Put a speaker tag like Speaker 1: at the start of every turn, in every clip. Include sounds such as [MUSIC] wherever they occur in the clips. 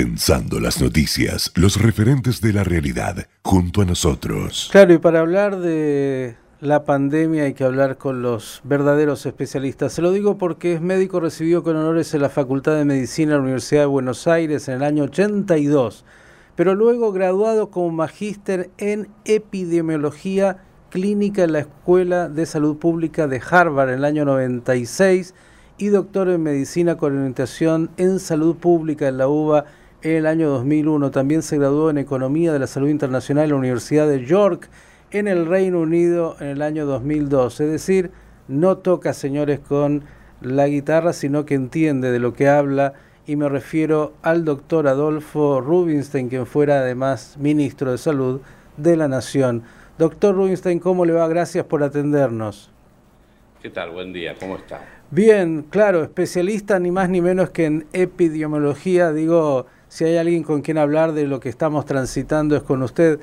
Speaker 1: Pensando las noticias, los referentes de la realidad, junto a nosotros.
Speaker 2: Claro, y para hablar de la pandemia hay que hablar con los verdaderos especialistas. Se lo digo porque es médico recibido con honores en la Facultad de Medicina de la Universidad de Buenos Aires en el año 82, pero luego graduado como magíster en epidemiología clínica en la Escuela de Salud Pública de Harvard en el año 96 y doctor en medicina con orientación en salud pública en la UBA en el año 2001. También se graduó en Economía de la Salud Internacional en la Universidad de York en el Reino Unido en el año 2002. Es decir, no toca, señores, con la guitarra, sino que entiende de lo que habla y me refiero al doctor Adolfo Rubinstein, quien fuera además ministro de Salud de la Nación. Doctor Rubinstein, ¿cómo le va? Gracias por atendernos.
Speaker 3: ¿Qué tal? Buen día, ¿cómo está?
Speaker 2: Bien, claro, especialista ni más ni menos que en epidemiología, digo, si hay alguien con quien hablar de lo que estamos transitando es con usted.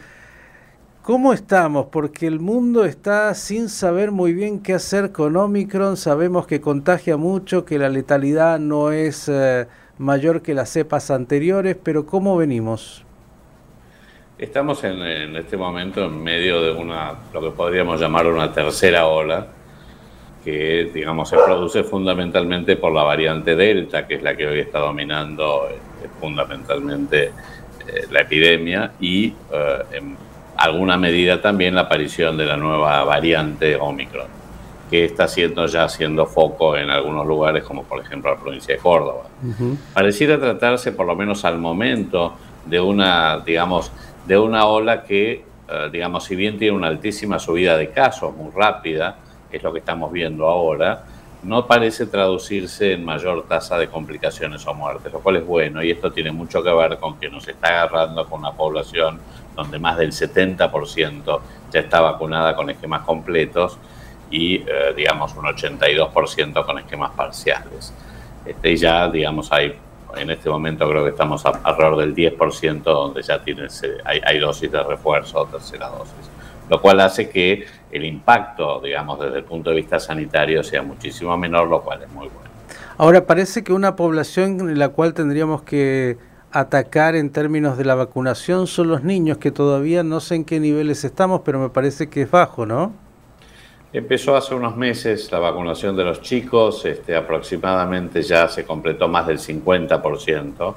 Speaker 2: ¿Cómo estamos? Porque el mundo está sin saber muy bien qué hacer con Omicron. Sabemos que contagia mucho, que la letalidad no es eh, mayor que las cepas anteriores, pero ¿cómo venimos?
Speaker 3: Estamos en, en, este momento en medio de una, lo que podríamos llamar una tercera ola, que digamos se produce fundamentalmente por la variante Delta, que es la que hoy está dominando eh, fundamentalmente eh, la epidemia, y eh, en alguna medida también la aparición de la nueva variante Omicron, que está siendo ya haciendo foco en algunos lugares, como por ejemplo la provincia de Córdoba. Pareciera tratarse, por lo menos al momento, de una, digamos, de una ola que, digamos, si bien tiene una altísima subida de casos, muy rápida, es lo que estamos viendo ahora, no parece traducirse en mayor tasa de complicaciones o muertes, lo cual es bueno y esto tiene mucho que ver con que nos está agarrando con una población donde más del 70% ya está vacunada con esquemas completos y eh, digamos un 82% con esquemas parciales. Este, ya digamos hay en este momento creo que estamos alrededor del 10% donde ya tiene, hay, hay dosis de refuerzo o tercera dosis lo cual hace que el impacto, digamos, desde el punto de vista sanitario sea muchísimo menor, lo cual es muy bueno.
Speaker 2: Ahora, parece que una población en la cual tendríamos que atacar en términos de la vacunación son los niños, que todavía no sé en qué niveles estamos, pero me parece que es bajo, ¿no?
Speaker 3: Empezó hace unos meses la vacunación de los chicos, este, aproximadamente ya se completó más del 50%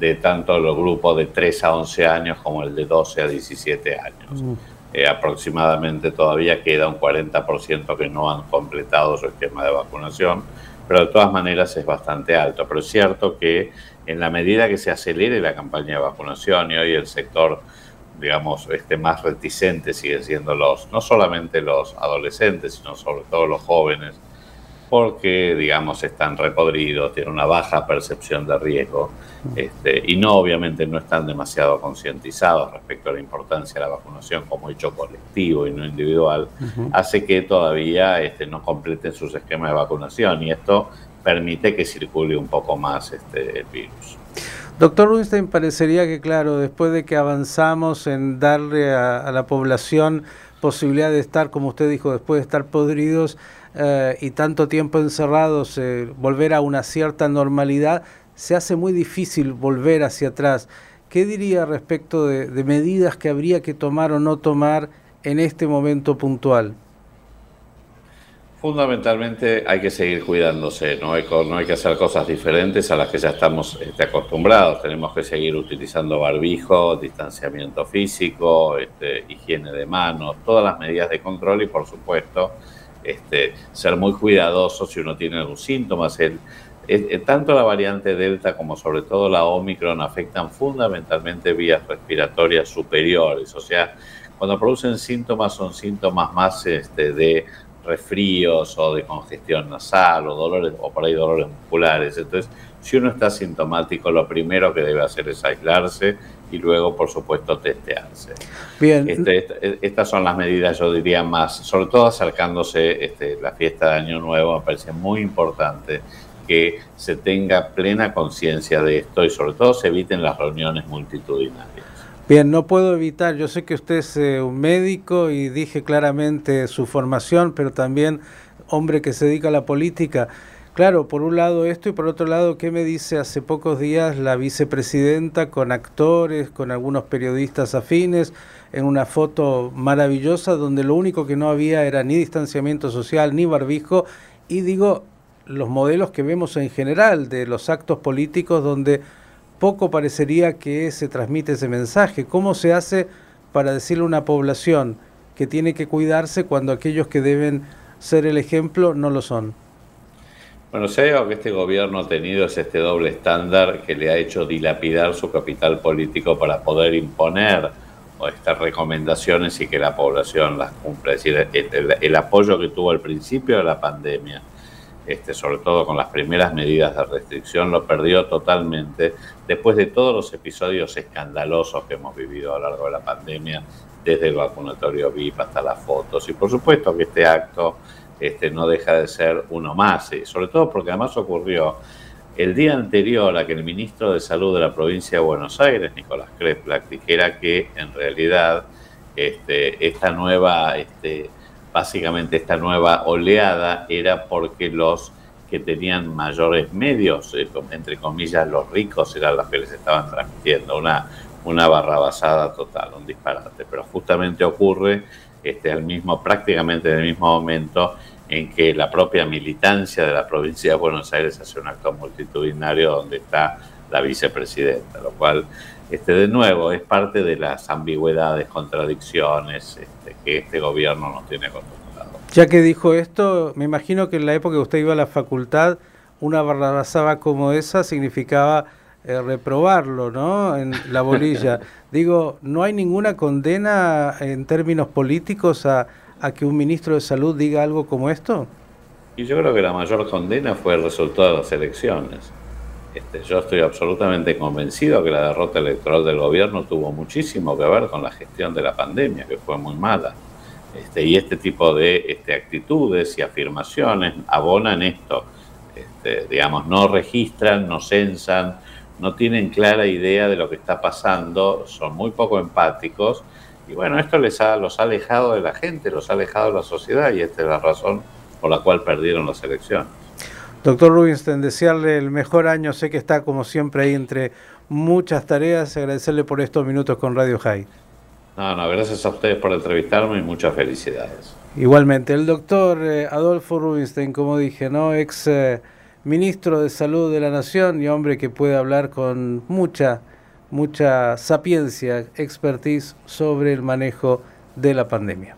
Speaker 3: de tanto los grupos de 3 a 11 años como el de 12 a 17 años. Mm. Eh, aproximadamente todavía queda un 40% que no han completado su esquema de vacunación, pero de todas maneras es bastante alto. Pero es cierto que en la medida que se acelere la campaña de vacunación y hoy el sector, digamos, este más reticente sigue siendo los, no solamente los adolescentes, sino sobre todo los jóvenes, porque, digamos, están repodridos, tienen una baja percepción de riesgo este, y no, obviamente, no están demasiado concientizados respecto a la importancia de la vacunación como hecho colectivo y no individual, hace que todavía este, no completen sus esquemas de vacunación y esto permite que circule un poco más este, el virus.
Speaker 2: Doctor Winston, parecería que, claro, después de que avanzamos en darle a la población posibilidad de estar, como usted dijo, después de estar podridos, eh, y tanto tiempo encerrados, eh, volver a una cierta normalidad, se hace muy difícil volver hacia atrás. ¿Qué diría respecto de, medidas que habría que tomar o no tomar en este momento puntual?
Speaker 3: Fundamentalmente hay que seguir cuidándose, no hay, que hacer cosas diferentes a las que ya estamos este, acostumbrados. Tenemos que seguir utilizando barbijo, distanciamiento físico, este, higiene de manos, todas las medidas de control y por supuesto este, ser muy cuidadoso si uno tiene algún síntoma. tanto la variante Delta como sobre todo la Omicron afectan fundamentalmente vías respiratorias superiores, o sea, cuando producen síntomas son síntomas más este, de resfríos o de congestión nasal o dolores o por ahí dolores musculares. Entonces, si uno está sintomático, lo primero que debe hacer es aislarse y luego, por supuesto, testearse. Bien. Este, estas son las medidas, yo diría, más, sobre todo acercándose este, la fiesta de Año Nuevo, me parece muy importante que se tenga plena conciencia de esto y sobre todo se eviten las reuniones multitudinarias.
Speaker 2: Bien, no puedo evitar, yo sé que usted es eh, un médico y dije claramente su formación, pero también hombre que se dedica a la política. Claro, por un lado esto y por otro lado, ¿qué me dice hace pocos días la vicepresidenta con actores, con algunos periodistas afines, en una foto maravillosa donde lo único que no había era ni distanciamiento social ni barbijo? Y digo, los modelos que vemos en general de los actos políticos donde poco parecería que se transmite ese mensaje. ¿Cómo se hace para decirle a una población que tiene que cuidarse cuando aquellos que deben ser el ejemplo no lo son?
Speaker 3: Bueno, si hay algo que este gobierno ha tenido es este doble estándar que le ha hecho dilapidar su capital político para poder imponer estas recomendaciones y que la población las cumpla. Es decir, el, apoyo que tuvo al principio de la pandemia, este, sobre todo con las primeras medidas de restricción, lo perdió totalmente después de todos los episodios escandalosos que hemos vivido a lo largo de la pandemia, desde el vacunatorio VIP hasta las fotos. Y por supuesto que este acto este, no deja de ser uno más, y sobre todo porque además ocurrió el día anterior a que el ministro de Salud de la provincia de Buenos Aires, Nicolás Kreplak, dijera que en realidad este, esta nueva, este, básicamente esta nueva oleada era porque los que tenían mayores medios, entre comillas los ricos, eran los que les estaban transmitiendo, una, una barrabasada total, un disparate. Pero justamente ocurre este, al mismo, prácticamente en el mismo momento en que la propia militancia de la provincia de Buenos Aires hace un acto multitudinario donde está la vicepresidenta, lo cual, este, de nuevo, es parte de las ambigüedades, contradicciones este, que este gobierno nos tiene acostumbrado.
Speaker 2: Ya que dijo esto, me imagino que en la época que usted iba a la facultad, una barrabasada como esa significaba eh, reprobarlo, ¿no? En la bolilla. [LAUGHS] Digo, ¿no hay ninguna condena en términos políticos a a que un ministro de salud diga algo como esto?
Speaker 3: Y yo creo que la mayor condena fue el resultado de las elecciones. Este, yo estoy absolutamente convencido que la derrota electoral del gobierno tuvo muchísimo que ver con la gestión de la pandemia, que fue muy mala. Este, y este tipo de este, actitudes y afirmaciones abonan esto. Este, digamos, no registran, no censan, no tienen clara idea de lo que está pasando, son muy poco empáticos y bueno, esto les ha, los ha alejado de la gente, los ha alejado de la sociedad y esta es la razón por la cual perdieron las elecciones.
Speaker 2: Doctor Rubinstein, desearle el mejor año. Sé que está como siempre ahí entre muchas tareas. Agradecerle por estos minutos con Radio High.
Speaker 3: No, no, gracias a ustedes por entrevistarme y muchas felicidades.
Speaker 2: Igualmente, el doctor eh, Adolfo Rubinstein, como dije, ¿no? Ex eh, ministro de Salud de la Nación y hombre que puede hablar con mucha mucha sapiencia, expertise sobre el manejo de la pandemia.